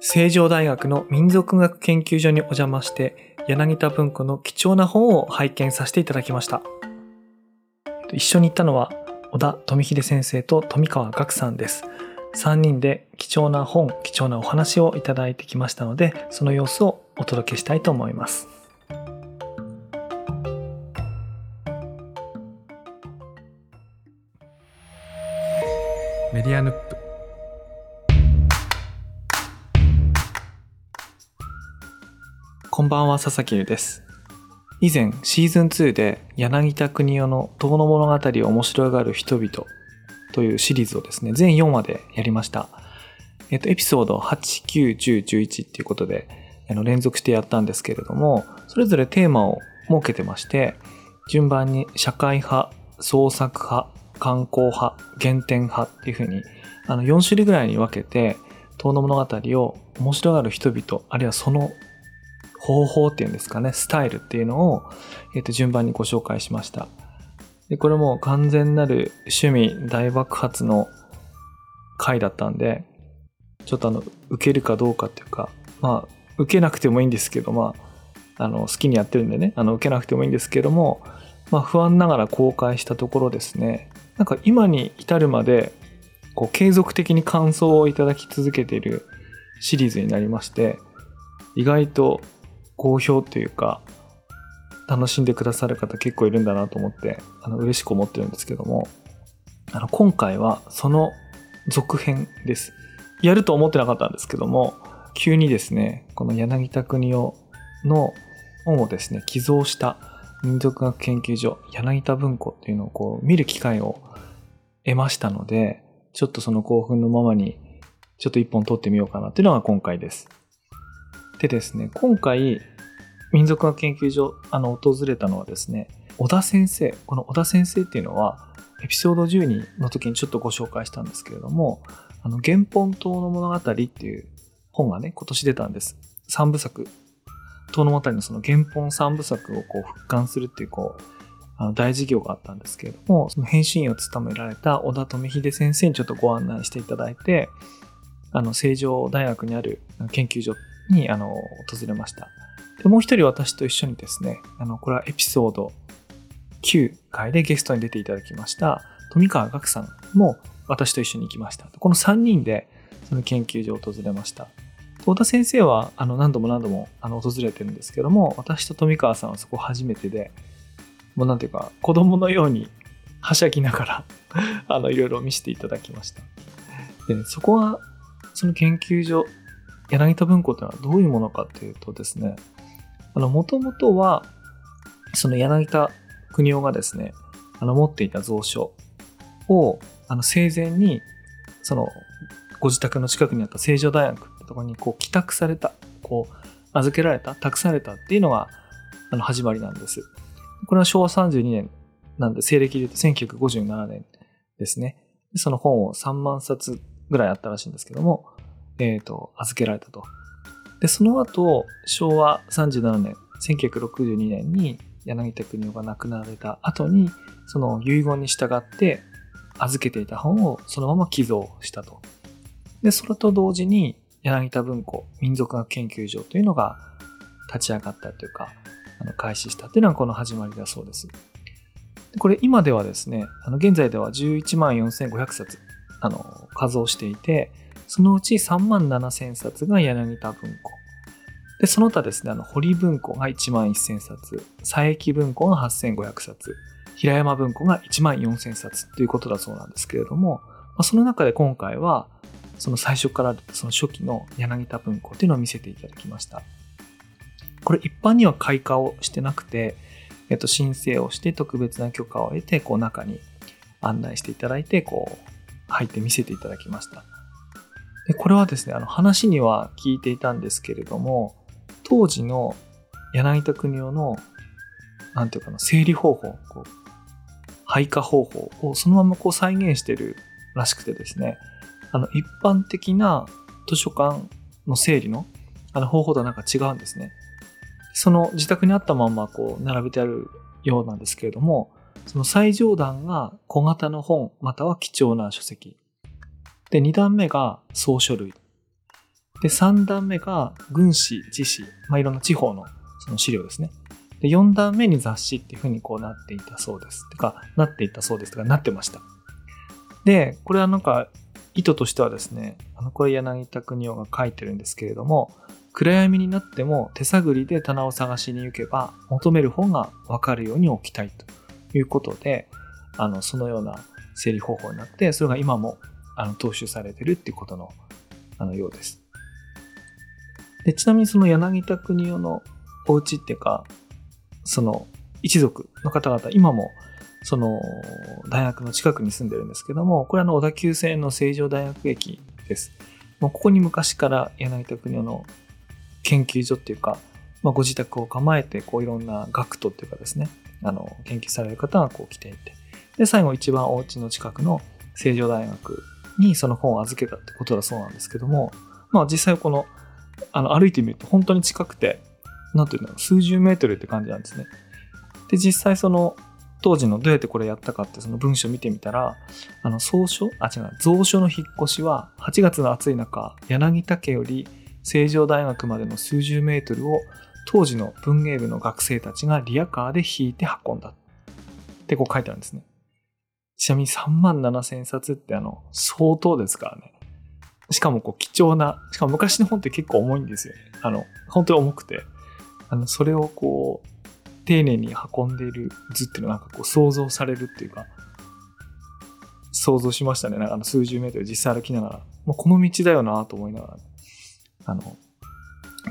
成城大学の民族学研究所にお邪魔して柳田文庫の貴重な本を拝見させていただきました。一緒に行ったのは小田富秀先生と富川岳さんです。3人で貴重な本貴重なお話をいただいてきましたのでその様子をお届けしたいと思います。メディアヌップ。んばんは佐々木優です以前シーズン2で柳田国夫の遠野物語を面白がる人々というシリーズをですね、全4話でやりました。えっと、エピソード8、9、10、11っていうことで、あの、連続してやったんですけれども、それぞれテーマを設けてまして、順番に社会派、創作派、観光派、原点派っていうふうに、あの、4種類ぐらいに分けて、遠野物語を面白がる人々、あるいはその方法っていうんですかね、スタイルっていうのを、えっ、と、順番にご紹介しました。で、これも完全なる趣味大爆発の回だったんで、ちょっとあの、受けるかどうかっていうか、まあ、受けなくてもいいんですけど、まあ、あの、好きにやってるんでね、あの、受けなくてもいいんですけども、まあ、不安ながら公開したところですね、なんか今に至るまで、こう、継続的に感想をいただき続けているシリーズになりまして、意外と好評というか、楽しんでくださる方結構いるんだなと思って、あの、嬉しく思ってるんですけども、あの、今回はその続編です。やると思ってなかったんですけども、急にですね、この柳田国夫の本をですね、寄贈した民族学研究所柳田文庫っていうのをこう見る機会を得ましたので、ちょっとその興奮のままにちょっと一本撮ってみようかなっていうのが今回です。でですね、今回民族学研究所、あの、訪れたのはですね、小田先生。この小田先生っていうのは、エピソード12の時にちょっとご紹介したんですけれども、あの、原本島の物語っていう本がね、今年出たんです。三部作。島の物語のその原本三部作をこう復刊するっていう、こう、あの大事業があったんですけれども、その編集員を務められた小田富秀先生にちょっとご案内していただいて、あの、成城大学にある研究所に、あの、訪れました。で、もう一人私と一緒にですね、あの、これはエピソード9回でゲストに出ていただきました、富川岳さんも私と一緒に行きました。この3人でその研究所を訪れました。太田先生はあの何度も何度もあの訪れてるんですけども、私と富川さんはそこ初めてで、もうなんていうか、子供のようにはしゃぎながらあの、いろいろ見せていただきました。で、ね、そこは、その研究所、柳田文庫というのはどういうものかというとですね、あの、もともとは、その柳田国夫がですね、あの、持っていた蔵書を、あの、生前に、その、ご自宅の近くにあった成城大学ってところに、こう、帰宅された、こう、預けられた、託されたっていうのが、あの、始まりなんです。これは昭和32年なんで、西暦で言うと1957年ですね。その本を3万冊ぐらいあったらしいんですけども、えっ、ー、と、預けられたと。で、その後、昭和37年、1962年に柳田国夫が亡くなられた後に、その遺言に従って預けていた本をそのまま寄贈したと。で、それと同時に柳田文庫民族学研究所というのが立ち上がったというか、あの開始したというのがこの始まりだそうです。これ今ではですね、あの現在では11万4500冊あの数をしていて、そのうち3万7000冊が柳田文庫。で、その他ですね、あの、堀文庫が1万1000冊、佐伯文庫が8500冊、平山文庫が1万4000冊ということだそうなんですけれども、まあ、その中で今回は、その最初からその初期の柳田文庫というのを見せていただきました。これ一般には開花をしてなくて、えっと、申請をして特別な許可を得て、こう中に案内していただいて、こう、入って見せていただきました。でこれはですね、あの話には聞いていたんですけれども、当時の柳田国夫の、なんていうかな、整理方法、こう配下方法をそのままこう再現してるらしくてですね、あの一般的な図書館の整理のあの方法とはなんか違うんですね。その自宅にあったままこう並べてあるようなんですけれども、その最上段が小型の本または貴重な書籍。で、2段目が総書類。で、3段目が軍史、地史、まあ、いろんな地方のその資料ですね。で、4段目に雑誌っていう風にこうなっていたそうです。てか、なっていたそうですとか、なってました。で、これはなんか、意図としてはですね、あの、これ柳田国夫が書いてるんですけれども、暗闇になっても手探りで棚を探しに行けば求める本がわかるように置きたいということで、あの、そのような整理方法になって、それが今もあの踏襲されてるっていうことのあのようです。でちなみにその柳田国夫のお家っていうか、その一族の方々、今もその大学の近くに住んでるんですけども、これはの小田急線の成城大学駅です。もうここに昔から柳田国夫の研究所っていうか、まあ、ご自宅を構えて、こういろんな学徒っていうかですね、あの、研究される方がこう来ていて、で、最後一番お家の近くの成城大学にその本を預けたってことだそうなんですけども、まあ実際この、あの、歩いてみると本当に近くて、なんていうの、数十メートルって感じなんですね。で、実際その、当時のどうやってこれやったかってその文章を見てみたら、あの、総書あ、違う、蔵書の引っ越しは8月の暑い中、柳田家より成城大学までの数十メートルを当時の文芸部の学生たちがリアカーで引いて運んだ。ってこう書いてあるんですね。ちなみに3万7千冊ってあの、相当ですからね。しかもこう貴重な、しかも昔の本って結構重いんですよね。あの、本当に重くて。あの、それをこう、丁寧に運んでいる図っていうのはなんかこう想像されるっていうか、想像しましたね。なんかあの数十メートル実際歩きながら、もうこの道だよなと思いながら、ねあの、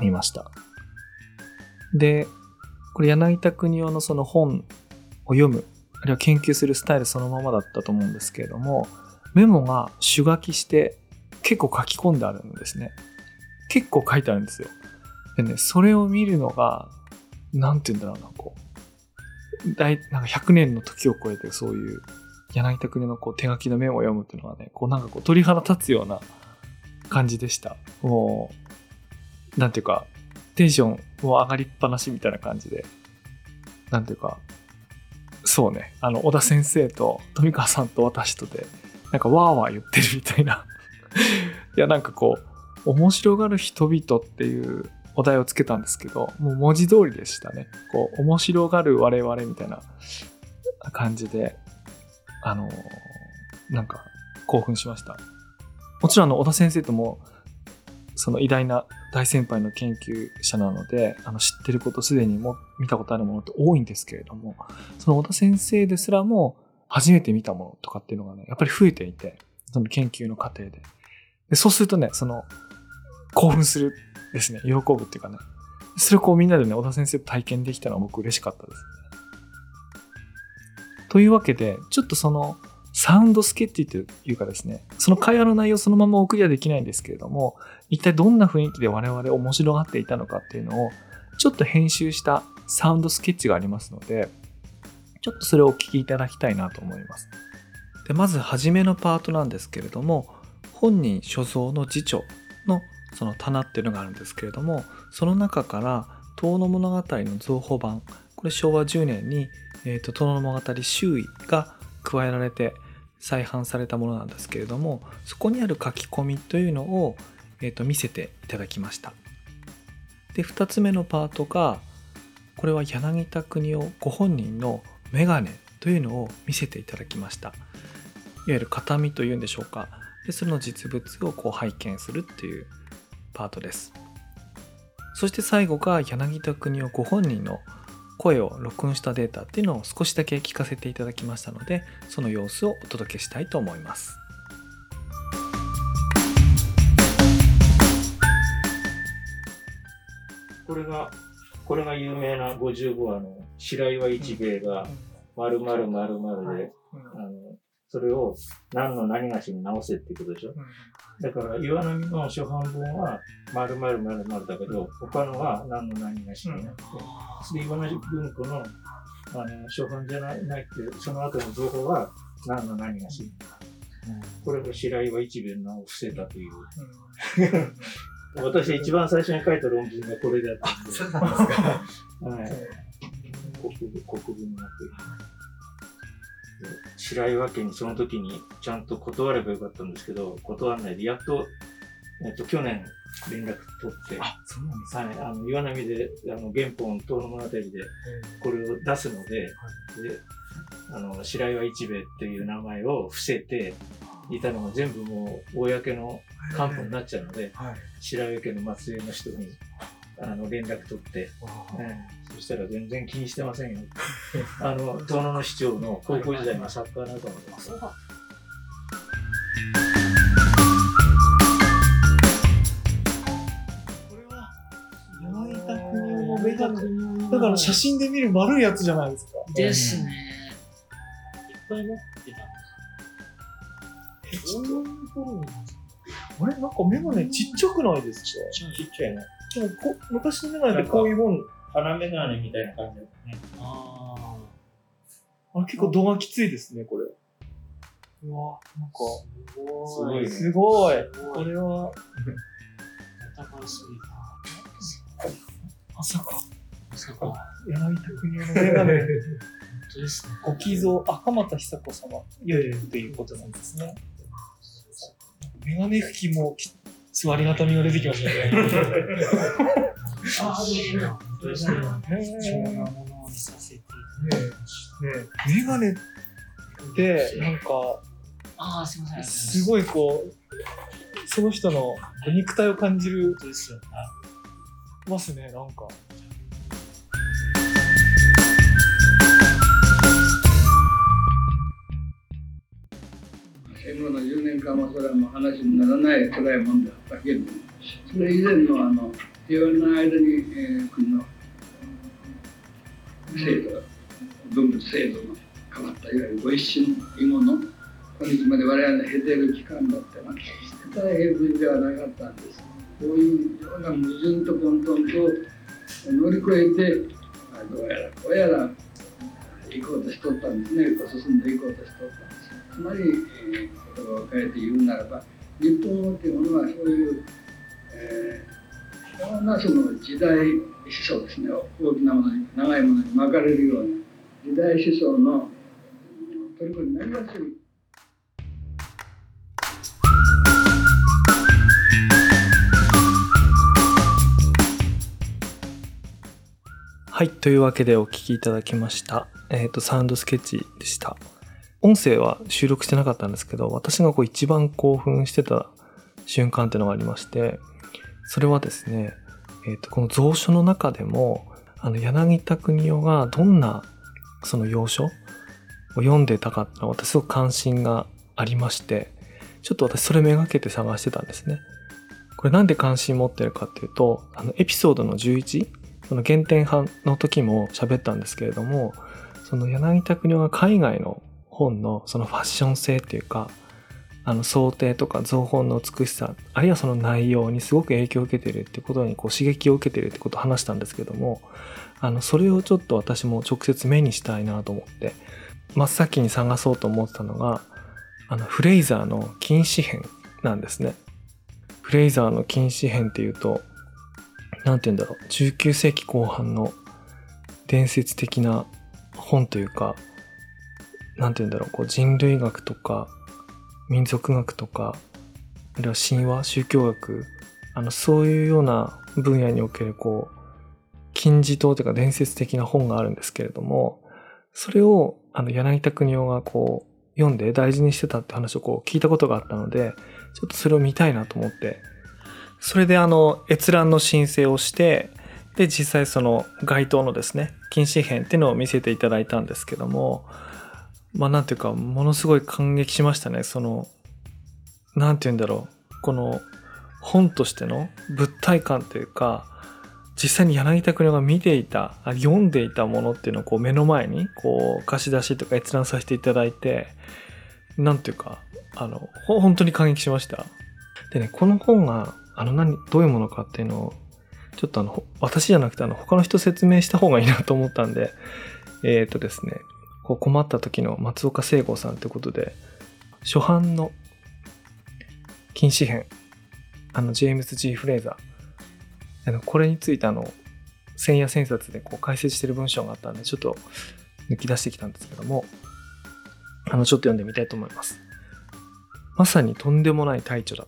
見ました。で、これ柳田国夫のその本を読む、あるいは研究するスタイルそのままだったと思うんですけれども、メモが手書きして結構書き込んであるんですね。結構書いてあるんですよ。でね、それを見るのがなんて言うんだろうな、こう、大、なんか100年の時を超えてそういう柳田国のこう手書きのメモを読むっていうのはね、こうなんかこう鳥肌立つような感じでした。もう、なんていうか、テンションもう上がりっぱなしみたいな感じで、なんていうか、そうね、あの、小田先生と富川さんと私とで、なんかわーわー言ってるみたいな。いや、なんかこう、面白がる人々っていうお題をつけたんですけど、もう文字通りでしたね。こう、面白がる我々みたいな感じで、あの、なんか興奮しました。もちろんあの、小田先生とも、その偉大な大先輩の研究者なので、あの、知ってることすでにも見たことあるものって多いんですけれども、その小田先生ですらも初めて見たものとかっていうのがね、やっぱり増えていて、その研究の過程で。でそうするとね、その、興奮するですね。喜ぶっていうかね。それをこうみんなでね、小田先生と体験できたのは僕嬉しかったです、ねというわけで、ちょっとその、サウンドスケッチというかですね、その会話の内容そのままお送りはできないんですけれども、一体どんな雰囲気で我々面白がっていたのかっていうのを、ちょっと編集したサウンドスケッチがありますので、ちょっとそれをお聞きいただきたいなと思います。でまず、初めのパートなんですけれども、本人所蔵の辞書のその棚っていうのがあるんですけれどもその中から「遠野物語」の造法版これ昭和10年に「えーと、遠野物語周囲」が加えられて再販されたものなんですけれどもそこにある書き込みというのを、えーと見せていただきましたで2つ目のパートがこれは柳田国夫ご本人のメガネというのを見せていただきましたいわゆる形見というんでしょうかでその実物をこう拝見するっていうパートです。そして最後が柳田国夫ご本人の声を録音したデータっていうのを少しだけ聞かせていただきましたのでその様子をお届けしたいと思います。これがこれが有名な55話の白岩一兵衛が〇〇〇〇で、あのそれを何の何がしに直せっていうことでしょ？だから岩波の初版本は〇〇〇〇だけど、他のは何の何がしになって、で岩波文庫のあの初版じゃないないって、その後の情報は何の何がしになって、これが白岩一弁のを伏せたという。私一番最初に書いた論文がこれだったんで。そうなんですか。はい。国文、国文になっている。白岩家にその時にちゃんと断ればよかったんですけど、断らないで、やっとえっと、去年連絡取って、あ、そうなんですはい、あの岩波であの原本遠野物語でこれを出すので,、であの白岩一兵衛っていう名前を伏せていたのが全部もう公の官報になっちゃうので、はい。白岩家の末裔の人にあの連絡取って、ええそしたら全然気にしてませんよ。あの遠野の市長の高校時代の作家仲間です。だから写真で見る丸いやつじゃないですか。ですね。いっぱい持っあれなんかメガネちっちゃくないですかちっちゃいね。でもこ昔のメガネってこういうもん、鼻眼鏡みたいな感じだね。ああれ結構度がきついですね、これ。うわ、なんか、あ、すごい。すごい。すごいこれは。まさか、まさか、本柳田国夫のメガネ、当ですね。ご寄贈、あ、鎌田久子様、いやいや、ということなんですね。メガネ拭きもき、すごいありがたみが出てきましたね。ああ、でも、本当ですね。ね貴重なものを見させていただきました。メガネって、なんか、ああ、すみません。すごいこう、その人の肉体を感じるですよね。ますね、なんか。間はそれはもう話にならない辛いもんだったけどそれ以前のあの平和の間に、えー、国の制度文物制度の変わったいわゆるご一新以後の今日まで我々の経ている期間だってのは決して大変無事ではなかったんです。こういうような矛盾と混沌と乗り越えてどうやらこうやら行こうとしとったんですね進んでいこうとしとったつまり、えー言葉を変えて言うならば日本語っていうものはそういう、えー、いろんなその時代思想ですね大きなものに長いものに巻かれるような時代思想の取り組みになりやすい。はい、というわけでお聞きいただきました。えっ、と、サウンドスケッチでした。音声は収録してなかったんですけど、私がこう一番興奮してた瞬間っていうのがありまして、それはですね、えっ、と、この蔵書の中でも、あの、柳田国夫がどんなその要所を読んでたかっていうのは私すごく関心がありまして、ちょっと私それめがけて探してたんですね。これなんで関心持ってるかっていうと、あの、エピソードの11、その原点派の時も喋ったんですけれども、その柳田国夫が海外の本のそのファッション性っていうか、あの想定とか造本の美しさ、あるいはその内容にすごく影響を受けてるってことにこう刺激を受けてるってことを話したんですけども、あの、それをちょっと私も直接目にしたいなと思って、真っ先に探そうと思ってたのが、あの、フレイザーの禁止編なんですね。フレイザーの禁止編っていうと、なんて言うんだろう、19世紀後半の伝説的な本というか、なんて言うんだろう、こう人類学とか、民族学とか、あるいは神話、宗教学、あの、そういうような分野における、こう、金字塔というか伝説的な本があるんですけれども、それを、あの、柳田国夫がこう、読んで大事にしてたって話をこう聞いたことがあったので、ちょっとそれを見たいなと思って、それであの、閲覧の申請をして、で、実際その該当のですね、禁止編っていうのを見せていただいたんですけども、まあなんていうか、ものすごい感激しましたね。その、なんて言うんだろう。この本としての物体感というか、実際に柳田国夫が見ていた、読んでいたものっていうのをこう目の前に、こう貸し出しとか閲覧させていただいて、なんていうか、あの、本当に感激しました。でね、この本が、あの何、どういうものかっていうのを、ちょっとあの、私じゃなくてあの、他の人説明した方がいいなと思ったんで、えっ、とですね、こう困った時の松岡聖吾さんということで、初版の禁止編、あの、ジェームズ・ジー・フレーザー、あのこれについてあの、千夜千冊でこう解説してる文章があったんで、ちょっと抜き出してきたんですけども、あの、ちょっと読んでみたいと思います。まさにとんでもない大著だ。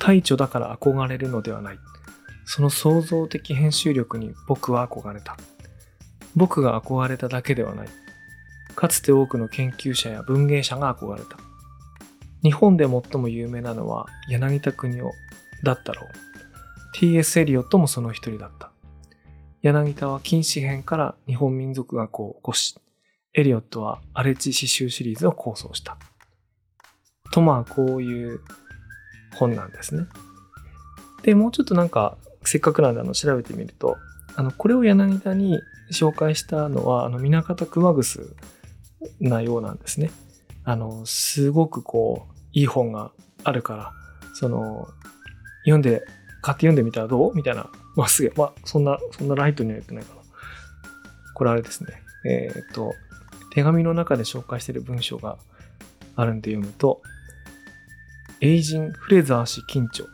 大著だから憧れるのではない。その創造的編集力に僕は憧れた。僕が憧れただけではない。かつて多くの研究者や文芸者が憧れた。日本で最も有名なのは柳田国夫だったろう。T.S. エリオットもその一人だった。柳田は禁止編から日本民族学を起こし、エリオットは荒地詩集シリーズを構想した。とまあこういう本なんですね。で、もうちょっとなんかせっかくなんであの調べてみると、あの、これを柳田に紹介したのは、あの、南方熊楠なようなんですね。あの、すごくこう、いい本があるから、その、読んで、買って読んでみたらどう？みたいな。まあ、すげえ。まあ、そんな、そんなライトには言ってないかな。これあれですね。えーっと、手紙の中で紹介している文章があるんで読むと、エイジン・フレザー氏近著、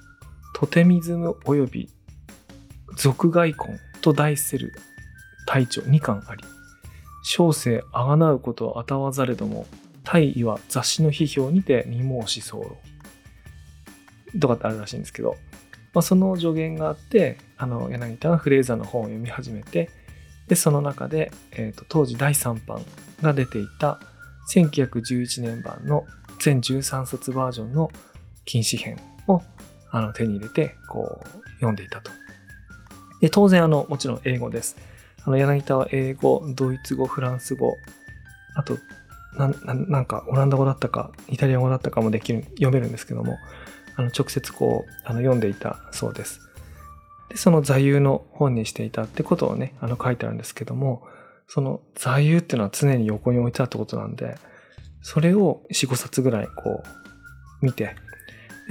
トテミズム及び俗外婚と題する隊長2巻あり、小生あがなうことをあたわざれども、大意は雑誌の批評にて未申し候。とかってあるらしいんですけど、まあ、その助言があって、あの、柳田がフレーザーの本を読み始めて、で、その中で、えーと当時第3版が出ていた1911年版の全13冊バージョンの禁止編をあの手に入れて、こう、読んでいたと。で、当然、あの、もちろん英語です。あの、柳田は英語、ドイツ語、フランス語、あと、なんななんか、オランダ語だったか、イタリア語だったかもできる、読めるんですけども、あの、直接こう、あの、読んでいたそうです。で、その座右の本にしていたってことをね、あの、書いてあるんですけども、その座右っていうのは常に横に置いてあったことなんで、それを4、5冊ぐらいこう、見て、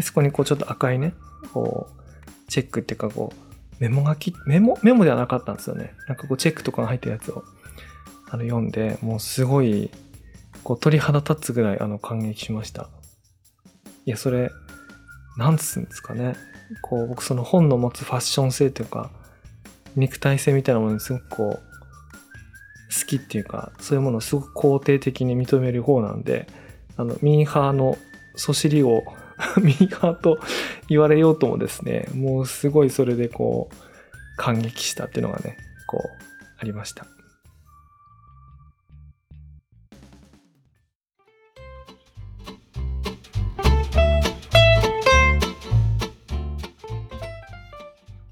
そこにこうちょっと赤いね、こう、チェックっていうかこう、メモ書き、メモ、メモではなかったんですよね。なんかこうチェックとかが入ってるやつを、あの、読んで、もうすごい、こう鳥肌立つぐらいあの感激しました。いや、それ、なんつうんですかね。こう、僕その本の持つファッション性というか、肉体性みたいなものにすごくこう、好きっていうか、そういうものをすごく肯定的に認める方なんで、あの、ミーハーのそしりを ミーハーと言われようともですね、もうすごいそれでこう、感激したっていうのがね、こう、ありました。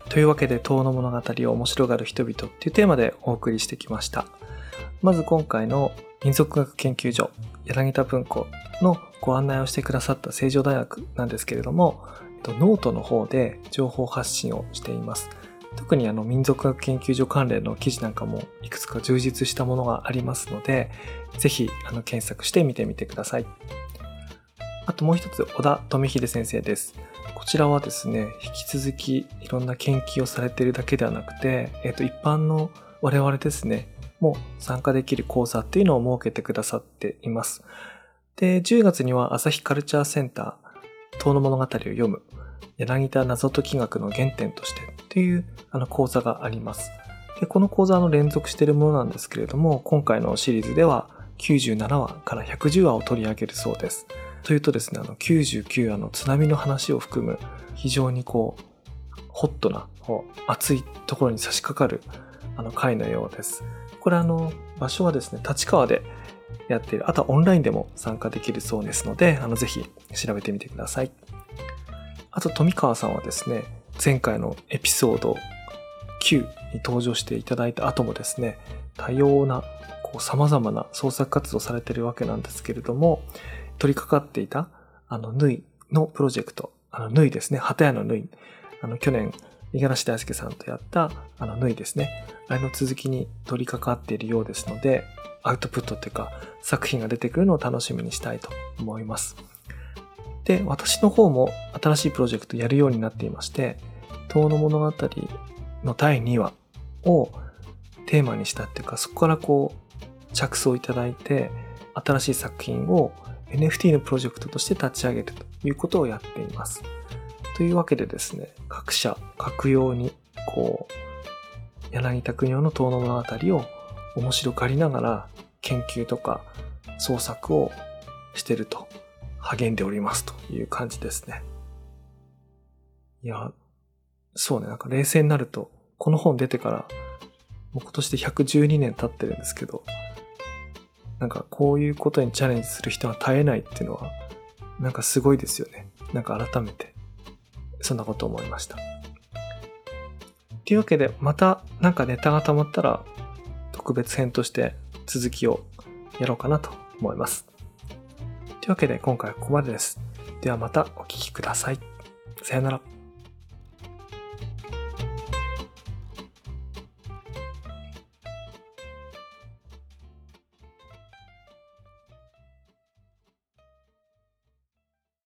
というわけで、遠の物語を面白がる人々っていうテーマでお送りしてきました。まず今回の民族学研究所柳田文庫のご案内をしてくださった成城大学なんですけれども、ノートの方で情報発信をしています。特にあの民族学研究所関連の記事なんかもいくつか充実したものがありますので、ぜひあの検索して見てみてください。あともう一つ、小田富秀先生です。こちらはですね、引き続きいろんな研究をされているだけではなくて、えっ、と、一般の我々ですね、も参加できる講座っていうのを設けてくださっています。で、10月には朝日カルチャーセンター、遠の物語を読む、柳田謎解き学の原点としてっていうあの講座があります。で、この講座の連続しているものなんですけれども、今回のシリーズでは97話から110話を取り上げるそうです。というとですね、あの99話の津波の話を含む非常にこう、ホットな、熱いところに差し掛かるあの回のようです。これあの、場所はですね、立川でやっている。あとはオンラインでも参加できるそうですので、あの、ぜひ調べてみてください。あと、富川さんはですね、前回のエピソード9に登場していただいた後もですね、多様な、こう、様々な創作活動されてるわけなんですけれども、取り掛かっていた、あの、縫いのプロジェクト、あの、縫いですね、旗屋の縫い、あの、去年、五十嵐大輔さんとやった、あの、縫いですね。あれの続きに取り掛かっているようですので、アウトプットっていうか、作品が出てくるのを楽しみにしたいと思います。で、私の方も新しいプロジェクトやるようになっていまして、遠の物語の第2話をテーマにしたっていうか、そこからこう、着想いただいて、新しい作品を NFT のプロジェクトとして立ち上げるということをやっています。というわけでですね、各社、各用に、こう、柳田国夫の遠の物語を面白がりながら研究とか創作をしてると励んでおりますという感じですね。いや、そうね、なんか冷静になると、この本出てから、もう今年で112年経ってるんですけど、なんかこういうことにチャレンジする人は絶えないっていうのは、なんかすごいですよね。なんか改めて、そんなこと思いました。というわけで、またなんかネタが溜まったら、特別編として続きをやろうかなと思います。というわけで今回はここまでです。ではまたお聴きください。さよなら。